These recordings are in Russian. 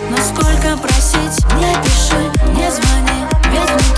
Но сколько просить, не пиши, не звони, ведь внутри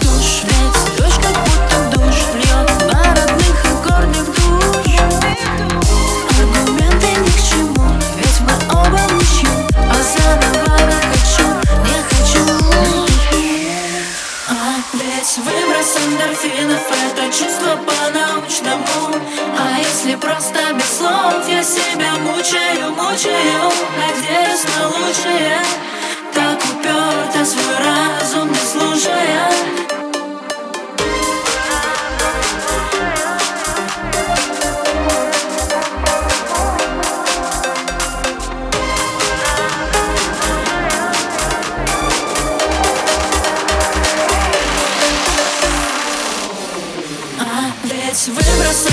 Ведь выброс эндорфинов Это чувство по-научному. А если просто без слов Я себя мучаю, мучаю. А